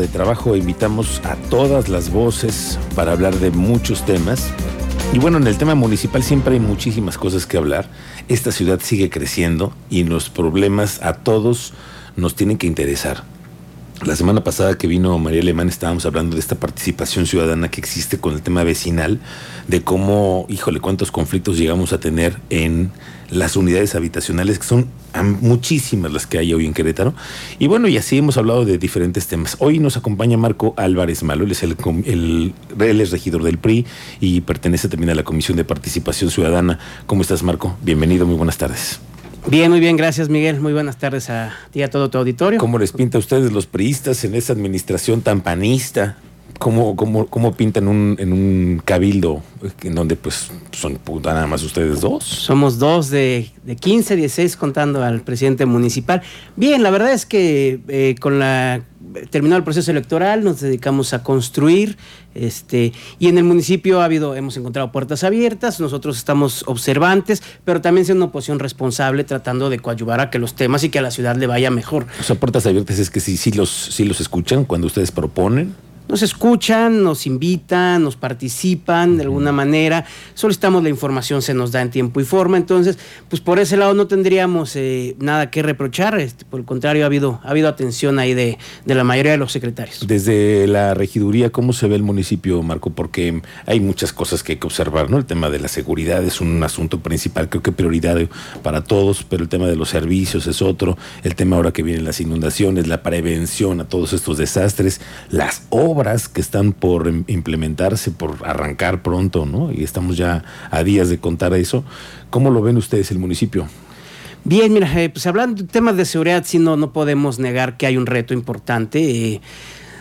de trabajo invitamos a todas las voces para hablar de muchos temas. Y bueno, en el tema municipal siempre hay muchísimas cosas que hablar. Esta ciudad sigue creciendo y los problemas a todos nos tienen que interesar. La semana pasada que vino María Alemán estábamos hablando de esta participación ciudadana que existe con el tema vecinal, de cómo, híjole, cuántos conflictos llegamos a tener en las unidades habitacionales, que son muchísimas las que hay hoy en Querétaro. Y bueno, y así hemos hablado de diferentes temas. Hoy nos acompaña Marco Álvarez Malo, él es, el, el, él es regidor del PRI y pertenece también a la Comisión de Participación Ciudadana. ¿Cómo estás, Marco? Bienvenido, muy buenas tardes. Bien, muy bien, gracias Miguel. Muy buenas tardes a ti y a todo tu auditorio. ¿Cómo les pinta a ustedes los priistas en esa administración tan panista? ¿Cómo, cómo, cómo pintan un, en un cabildo en donde pues son nada más ustedes dos? Somos dos de, de 15, 16 contando al presidente municipal. Bien, la verdad es que eh, con la terminado el proceso electoral, nos dedicamos a construir, este, y en el municipio ha habido, hemos encontrado puertas abiertas, nosotros estamos observantes, pero también siendo una oposición responsable, tratando de coadyuvar a que los temas y que a la ciudad le vaya mejor. O sea, puertas abiertas es que sí, sí los, sí los escuchan cuando ustedes proponen nos escuchan, nos invitan, nos participan de alguna manera, solicitamos la información, se nos da en tiempo y forma, entonces, pues por ese lado no tendríamos eh, nada que reprochar, este, por el contrario, ha habido, ha habido atención ahí de, de, la mayoría de los secretarios. Desde la regiduría, ¿cómo se ve el municipio, Marco? Porque hay muchas cosas que hay que observar, ¿no? El tema de la seguridad es un asunto principal, creo que prioridad para todos, pero el tema de los servicios es otro, el tema ahora que vienen las inundaciones, la prevención a todos estos desastres, las obras, que están por implementarse, por arrancar pronto, ¿no? Y estamos ya a días de contar eso. ¿Cómo lo ven ustedes el municipio? Bien, mira, eh, pues hablando de temas de seguridad, sí no, no podemos negar que hay un reto importante. Eh,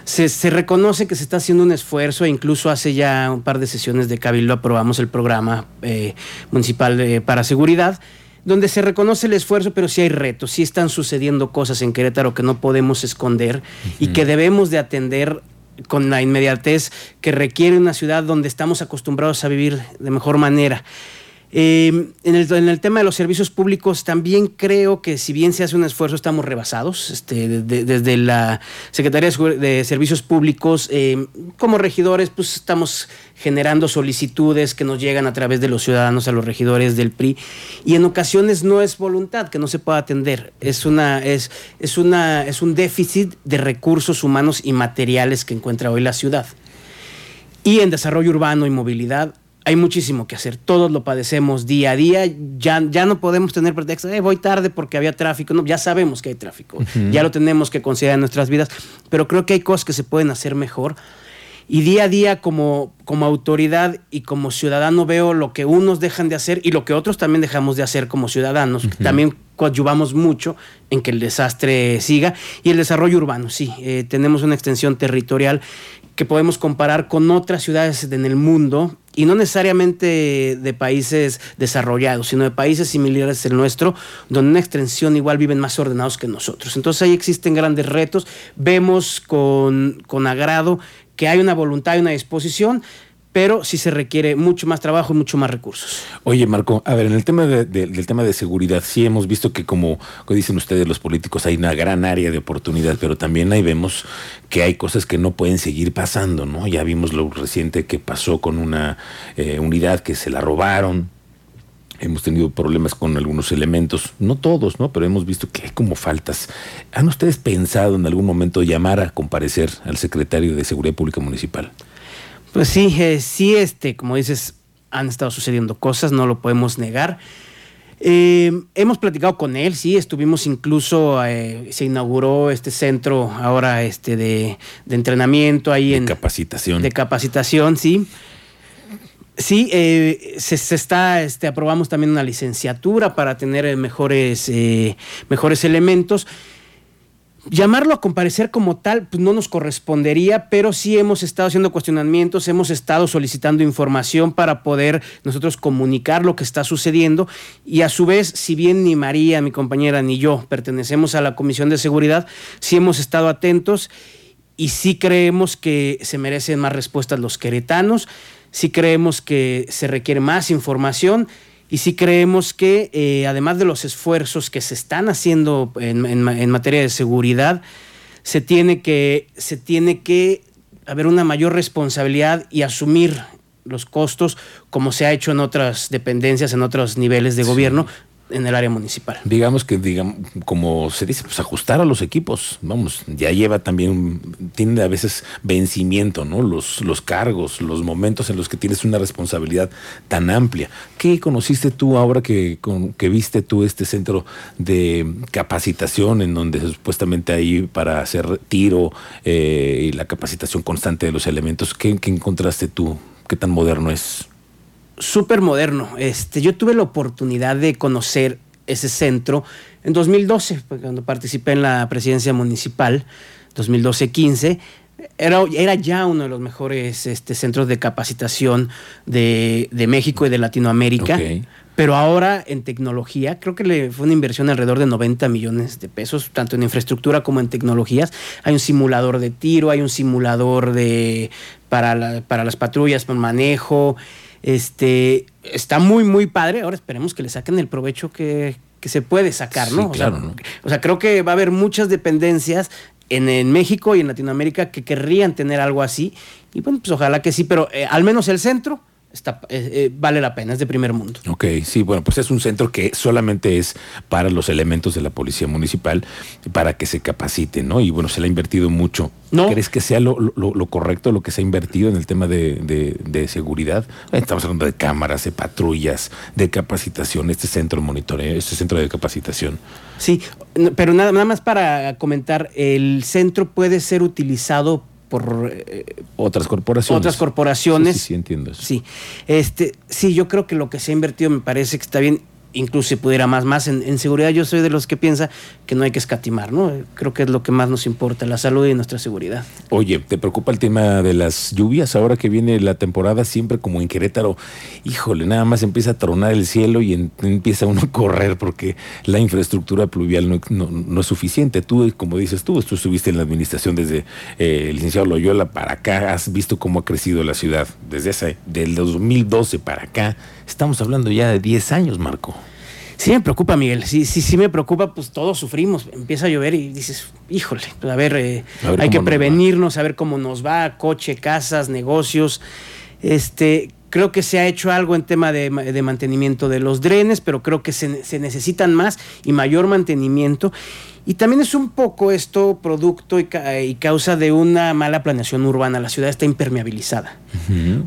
se, reconoce que se está haciendo un esfuerzo e incluso hace ya un par de sesiones de Cabildo aprobamos el programa eh, municipal para seguridad donde se reconoce el esfuerzo, pero sí hay retos, sí están sucediendo cosas en Querétaro que no podemos esconder y que debemos de atender con la inmediatez que requiere una ciudad donde estamos acostumbrados a vivir de mejor manera. Eh, en, el, tema de los servicios públicos, también creo que si bien se hace un esfuerzo, estamos rebasados. Este, desde la Secretaría de Servicios Públicos, eh, como regidores, pues estamos generando solicitudes que nos llegan a través de los ciudadanos a los regidores del PRI y en ocasiones no es voluntad que no se pueda atender, es una es es una es un déficit de recursos humanos y materiales que encuentra hoy la ciudad. Y en desarrollo urbano y movilidad hay muchísimo que hacer. Todos lo padecemos día a día. Ya, ya no podemos tener pretexto, eh, voy tarde porque había tráfico. No, ya sabemos que hay tráfico. Ya lo tenemos que considerar en nuestras vidas. Pero creo que hay cosas que se pueden hacer mejor. Y día a día como, como autoridad y como ciudadano veo lo que unos dejan de hacer y lo que otros también dejamos de hacer como ciudadanos. También coadyuvamos mucho en que el desastre siga. Y el desarrollo urbano, sí, eh, tenemos una extensión territorial que podemos comparar con otras ciudades en el mundo y no necesariamente de países desarrollados, sino de países similares al nuestro, donde una extensión igual viven más ordenados que nosotros. Entonces ahí existen grandes retos, vemos con, con agrado que hay una voluntad y una disposición, pero sí se requiere mucho más trabajo y mucho más recursos. Oye, Marco, a ver, en el tema del tema de seguridad, sí hemos visto que como, dicen ustedes los políticos, hay una gran área de oportunidad, pero también ahí vemos que hay cosas que no pueden seguir pasando, ¿no? Ya vimos lo reciente que pasó con una eh, unidad que se la robaron, hemos tenido problemas con algunos elementos, no todos, ¿no? Pero hemos visto que hay como faltas. ¿Han ustedes pensado en algún momento llamar a comparecer al secretario de Seguridad Pública Municipal? Pues sí, eh, sí, este, como dices, han estado sucediendo cosas, no lo podemos negar. Eh, hemos platicado con él, sí, estuvimos incluso, eh, se inauguró este centro ahora este de, entrenamiento ahí de en... capacitación. De capacitación, sí. Sí, se, se, está, este, aprobamos también una licenciatura para tener mejores, mejores elementos. Llamarlo a comparecer como tal pues no nos correspondería, pero sí hemos estado haciendo cuestionamientos, hemos estado solicitando información para poder nosotros comunicar lo que está sucediendo. Y a su vez, si bien ni María, mi compañera, ni yo pertenecemos a la Comisión de Seguridad, sí hemos estado atentos y sí creemos que se merecen más respuestas los queretanos, sí creemos que se requiere más información y sí creemos que, eh, además de los esfuerzos que se están haciendo en, materia de seguridad, se tiene que, se tiene que haber una mayor responsabilidad y asumir los costos como se ha hecho en otras dependencias, en otros niveles de gobierno, en el área municipal. Digamos que, digamos, como se dice, pues ajustar a los equipos. Vamos, ya lleva también, tiene a veces vencimiento, ¿no? Los, los cargos, los momentos en los que tienes una responsabilidad tan amplia. ¿Qué conociste tú ahora que, que viste tú este centro de capacitación en donde supuestamente hay para hacer tiro eh, y la capacitación constante de los elementos? ¿Qué, ¿Qué encontraste tú? ¿Qué tan moderno es? Súper moderno. Este, yo tuve la oportunidad de conocer ese centro en 2012, cuando participé en la presidencia municipal, 2012-15. Era, era, ya uno de los mejores este, centros de capacitación de, México y de Latinoamérica. Pero ahora en tecnología, creo que le fue una inversión alrededor de 90 millones de pesos, tanto en infraestructura como en tecnologías. Hay un simulador de tiro, hay un simulador de, para, para las patrullas, para manejo. Este, está muy, muy padre. Ahora esperemos que le saquen el provecho que, se puede sacar, ¿no? o, sea, creo que va a haber muchas dependencias en, en, México y en Latinoamérica que querrían tener algo así. Y bueno, pues ojalá que sí, pero eh, al menos el centro está, eh, eh, vale la pena, es de primer mundo. Ok, sí, bueno, pues es un centro que solamente es para los elementos de la policía municipal, para que se capaciten, ¿no? Y bueno, se le ha invertido mucho. ¿No? ¿Crees que sea lo, correcto lo que se ha invertido en el tema de, seguridad? Estamos hablando de cámaras, de patrullas, de capacitación, este centro de monitoreo, este centro de capacitación. Sí, pero nada, nada más para comentar, el centro puede ser utilizado por eh, otras corporaciones. Otras corporaciones. Sí, sí, entiendo eso. Sí. Este, sí, yo creo que lo que se ha invertido me parece que está bien incluso si pudiera más, más en, seguridad, yo soy de los que piensa que no hay que escatimar, ¿no? Creo que es lo que más nos importa, la salud y nuestra seguridad. Oye, ¿te preocupa el tema de las lluvias ahora que viene la temporada siempre como en Querétaro? Híjole, nada más empieza a tronar el cielo y empieza uno a correr porque la infraestructura pluvial no, es suficiente. Tú, como dices tú, tú estuviste en la administración desde eh, el licenciado Loyola para acá, has visto cómo ha crecido la ciudad desde ese, del 2012 para acá. Estamos hablando ya de 10 años, Marco. Sí me preocupa, Miguel. Sí, sí, sí me preocupa, pues todos sufrimos. Empieza a llover y dices, híjole, pues, a ver, eh, hay que prevenirnos, a ver cómo nos va, coche, casas, negocios. Este, creo que se ha hecho algo en tema de, mantenimiento de los drenes, pero creo que se, necesitan más y mayor mantenimiento. Y también es un poco esto producto y, causa de una mala planeación urbana. La ciudad está impermeabilizada.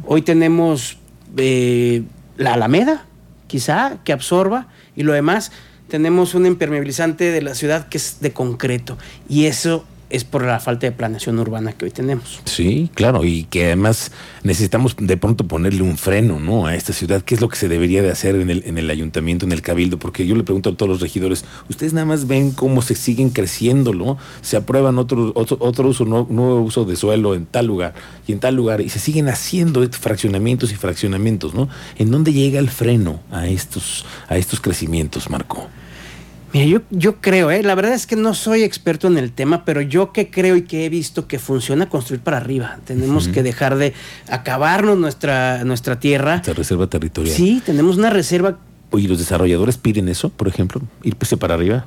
Hoy tenemos eh, la Alameda, quizá, que absorba y lo demás, tenemos un impermeabilizante de la ciudad que es de concreto. Y eso es por la falta de planeación urbana que hoy tenemos. Sí, claro, y que además necesitamos de pronto ponerle un freno, ¿no? A esta ciudad, ¿qué es lo que se debería de hacer en el, en el ayuntamiento, en el cabildo? Porque yo le pregunto a todos los regidores, ustedes nada más ven cómo se siguen creciendo, ¿no? Se aprueban otro, otro, uso, nuevo uso de suelo en tal lugar y en tal lugar, y se siguen haciendo fraccionamientos y fraccionamientos, ¿no? ¿En dónde llega el freno a estos, a estos crecimientos, Marco? Mira, yo, yo creo, ¿eh? la verdad es que no soy experto en el tema, pero yo que creo y que he visto que funciona construir para arriba. Tenemos que dejar de acabarnos nuestra, nuestra tierra. Nuestra reserva territorial. Sí, tenemos una reserva. Oye, ¿los desarrolladores piden eso, por ejemplo? ¿Irse para arriba?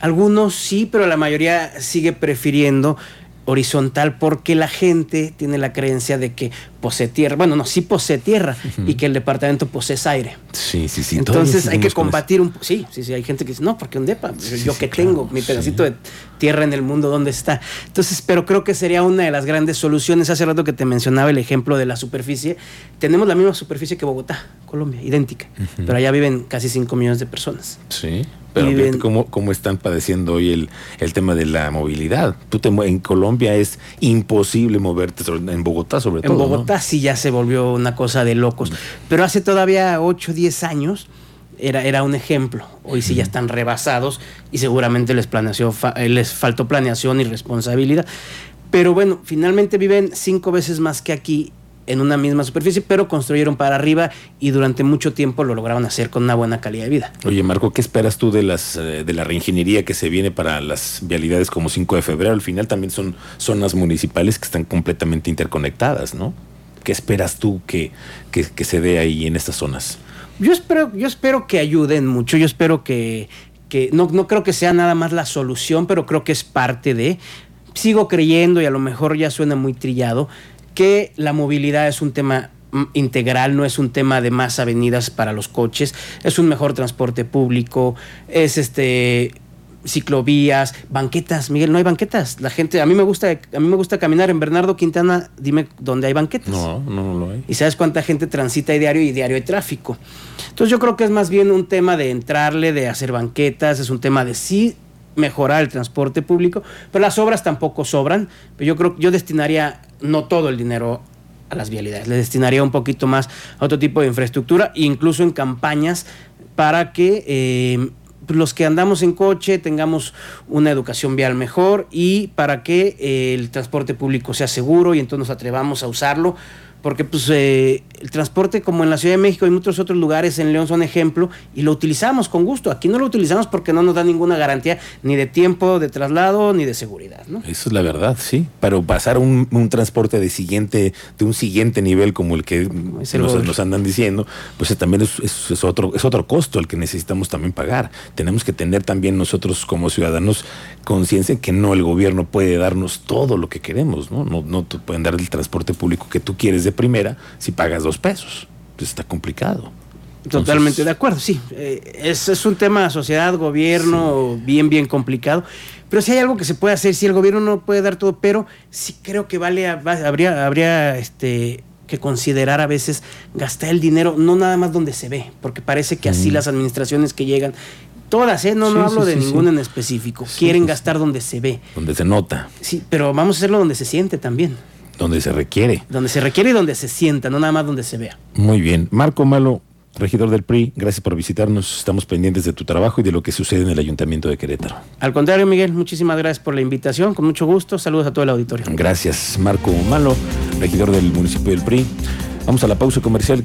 Algunos sí, pero la mayoría sigue prefiriendo horizontal porque la gente tiene la creencia de que posee tierra, bueno, no, sí posee tierra y que el departamento posee aire. Sí, sí, sí. Entonces hay que combatir un... Sí, sí, sí, hay gente que dice, no, porque un depa, yo que tengo mi pedacito de tierra en el mundo, ¿dónde está? Entonces, pero creo que sería una de las grandes soluciones. Hace rato que te mencionaba el ejemplo de la superficie, tenemos la misma superficie que Bogotá, Colombia, idéntica, pero allá viven casi 5 millones de personas. Sí. Pero cómo, cómo, están padeciendo hoy el, el, tema de la movilidad. Tú te, en Colombia es imposible moverte, en Bogotá sobre todo. En Bogotá sí ya se volvió una cosa de locos. Pero hace todavía 8 o 10 años era, era un ejemplo. Hoy sí ya están rebasados y seguramente les, planeación, les faltó planeación y responsabilidad. Pero bueno, finalmente viven cinco veces más que aquí en una misma superficie, pero construyeron para arriba y durante mucho tiempo lo lograron hacer con una buena calidad de vida. Oye, Marco, ¿qué esperas tú de las eh, de la reingeniería que se viene para las vialidades como 5 de febrero? Al final también son zonas municipales que están completamente interconectadas, ¿no? ¿Qué esperas tú que, que, se dé ahí en estas zonas? Yo espero, yo espero que ayuden mucho, yo espero que, que no, no creo que sea nada más la solución, pero creo que es parte de sigo creyendo, y a lo mejor ya suena muy trillado, que la movilidad es un tema mm, integral, no es un tema de más avenidas para los coches, es un mejor transporte público, es este ciclovías, banquetas, Miguel, no hay banquetas. La gente, a mí me gusta, a mí me gusta caminar en Bernardo Quintana, dime dónde hay banquetas. No, no, no lo hay. Y sabes cuánta gente transita diario y diario hay tráfico. Entonces yo creo que es más bien un tema de entrarle, de hacer banquetas, es un tema de sí mejorar el transporte público, pero las obras tampoco sobran. Pero yo creo que yo destinaría no todo el dinero a las vialidades, le destinaría un poquito más a otro tipo de infraestructura, incluso en campañas para que eh, los que andamos en coche tengamos una educación vial mejor y para que eh, el transporte público sea seguro y entonces nos atrevamos a usarlo porque pues eh, el transporte como en la Ciudad de México y en muchos otros lugares en León son ejemplo y lo utilizamos con gusto. Aquí no lo utilizamos porque no nos da ninguna garantía ni de tiempo de traslado ni de seguridad. ¿no? Eso es la verdad, sí. Pero pasar un, un transporte de siguiente, de un siguiente nivel como el que nos, nos andan diciendo, pues también es, es- es otro, es otro costo el que necesitamos también pagar. Tenemos que tener también nosotros como ciudadanos conciencia que no el gobierno puede darnos todo lo que queremos, ¿no? No, no te pueden dar el transporte público que tú quieres de primera si pagas dos pesos. Pues está complicado. Totalmente de acuerdo, sí. Eh, es, es un tema sociedad, gobierno, bien, bien complicado. Pero si hay algo que se puede hacer, si el gobierno no puede dar todo, pero sí creo que vale, a- va- habría, habría este, que considerar a veces gastar el dinero, no nada más donde se ve, porque parece que así Mm. las administraciones que llegan, todas, ¿eh? no, no hablo sí, de sí, ninguna en específico, quieren gastar donde se ve. Donde se nota, Sí, pero vamos a hacerlo donde se siente también, donde se requiere. donde se requiere y donde se sienta, no nada más donde se vea. Muy bien. Marco Malo, regidor del PRI, gracias por visitarnos. Estamos pendientes de tu trabajo y de lo que sucede en el Ayuntamiento de Querétaro. Al contrario, Miguel, muchísimas gracias por la invitación, con mucho gusto, saludos a todo el auditorio. Gracias, Marco Malo, regidor del municipio del PRI. Vamos a la pausa comercial.